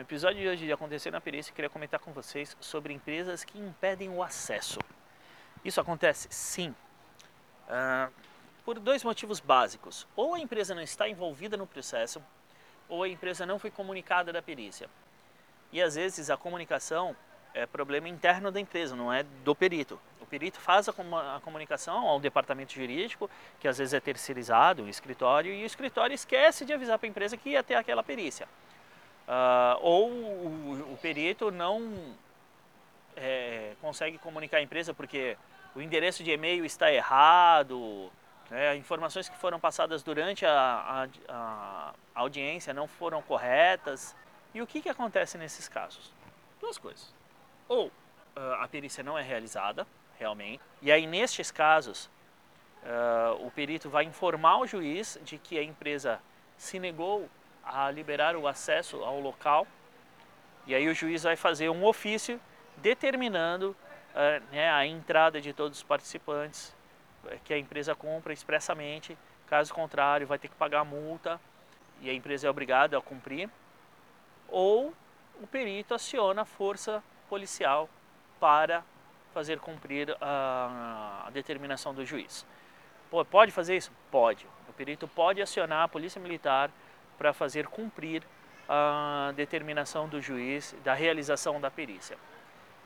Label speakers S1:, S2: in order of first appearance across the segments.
S1: No episódio de hoje de Acontecer na Perícia, eu queria comentar com vocês sobre empresas que impedem o acesso. Isso acontece? Sim. Uh, por dois motivos básicos. Ou a empresa não está envolvida no processo, ou a empresa não foi comunicada da perícia. E às vezes a comunicação é problema interno da empresa, não é do perito. O perito faz a, comunicação ao departamento jurídico, que às vezes é terceirizado, o escritório, e o escritório esquece de avisar para a empresa que ia ter aquela perícia. Uh, ou o, o, perito não é, consegue comunicar a empresa porque o endereço de e-mail está errado, né, informações que foram passadas durante a, a, a, audiência não foram corretas. E o que, que acontece nesses casos? Duas coisas. Ou uh, a perícia não é realizada, realmente, e aí nestes casos uh, o perito vai informar o juiz de que a empresa se negou a liberar o acesso ao local. E aí o juiz vai fazer um ofício determinando uh, né, a entrada de todos os participantes eh, que a empresa compra expressamente. Caso contrário, vai ter que pagar a multa e a empresa é obrigada a cumprir. Ou o perito aciona a força policial para fazer cumprir a, a determinação do juiz. Pô, pode fazer isso? Pode. O perito pode acionar a polícia militar para fazer cumprir a determinação do juiz da realização da perícia.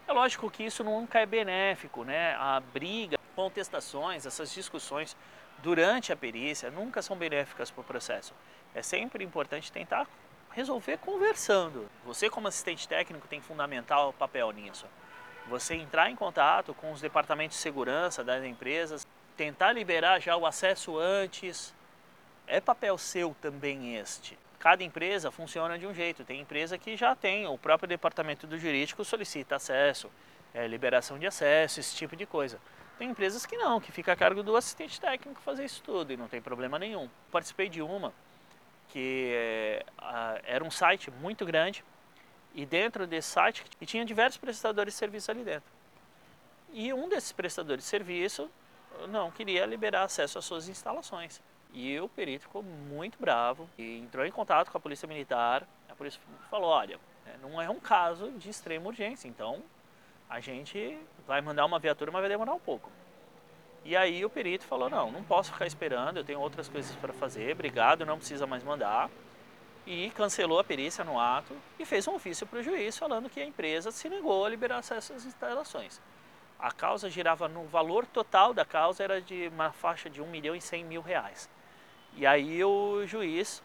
S1: É lógico que isso nunca é benéfico, né? A briga, contestações, essas discussões durante a perícia nunca são benéficas para o processo. É sempre importante tentar resolver conversando. Você como assistente técnico tem fundamental papel nisso. Você entrar em contato com os departamentos de segurança das empresas, tentar liberar já o acesso antes, é papel seu também este. Cada empresa funciona de um jeito. Tem empresa que já tem, o próprio departamento do jurídico solicita acesso, é, liberação de acesso, esse tipo de coisa. Tem empresas que não, que fica a cargo do assistente técnico fazer isso tudo e não tem problema nenhum. Participei de uma que é, a, era um site muito grande e dentro desse site tinha diversos prestadores de serviço ali dentro. E um desses prestadores de serviço não queria liberar acesso às suas instalações. E o perito ficou muito bravo e entrou em contato com a polícia militar. A polícia falou: olha, é, não é um caso de extrema urgência, então a gente vai mandar uma viatura, mas vai demorar um pouco. E aí o perito falou: não, não posso ficar esperando, eu tenho outras coisas para fazer, obrigado, não precisa mais mandar. E cancelou a perícia no ato e fez um ofício para o juiz falando que a empresa se negou a liberar acesso às instalações. A causa girava no valor total da causa era de uma faixa de 1 milhão e 100 mil reais. E aí o juiz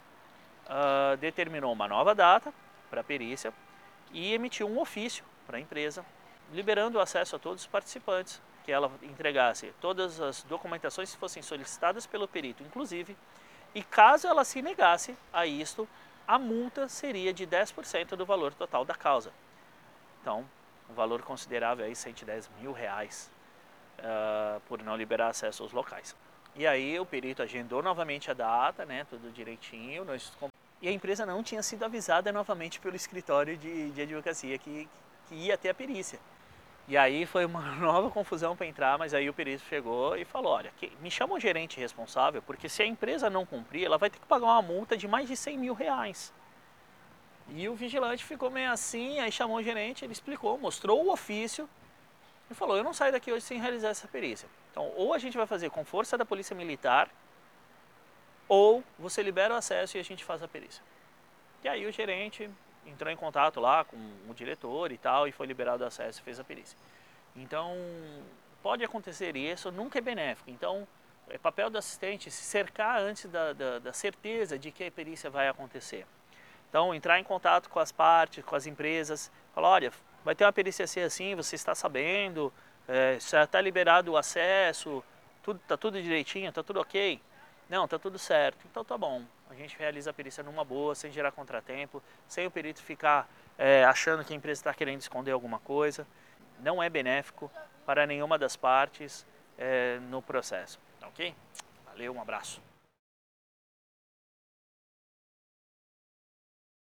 S1: uh, determinou uma nova data para a perícia e emitiu um ofício para a empresa, liberando o acesso a todos os participantes, que ela entregasse todas as documentações que fossem solicitadas pelo perito, inclusive, e caso ela se negasse a isto, a multa seria de 10% do valor total da causa. Então, um valor considerável aí, 110 mil reais, uh, por não liberar acesso aos locais. E aí o perito agendou novamente a data, né, tudo direitinho. Nós... E a empresa não tinha sido avisada novamente pelo escritório de, de advocacia que, que ia ter a perícia. E aí foi uma nova confusão para entrar, mas aí o perito chegou e falou, olha, me chama o gerente responsável, porque se a empresa não cumprir, ela vai ter que pagar uma multa de mais de 100 mil reais. E o vigilante ficou meio assim, aí chamou o gerente, ele explicou, mostrou o ofício e falou, eu não saio daqui hoje sem realizar essa perícia. Então, ou a gente vai fazer com força da polícia militar, ou você libera o acesso e a gente faz a perícia. E aí o gerente entrou em contato lá com o diretor e tal, e foi liberado o acesso e fez a perícia. Então, pode acontecer isso, nunca é benéfico. Então, é papel do assistente se cercar antes da, da, da certeza de que a perícia vai acontecer. Então, entrar em contato com as partes, com as empresas, falar, olha, vai ter uma perícia assim, assim, você está sabendo, é, está liberado o acesso, tudo, tá tudo direitinho, tá tudo ok? Não, tá tudo certo. Então tá bom. A gente realiza a perícia numa boa, sem gerar contratempo, sem o perito ficar é, achando que a empresa está querendo esconder alguma coisa. Não é benéfico para nenhuma das partes é, no processo. Ok? Valeu, um abraço.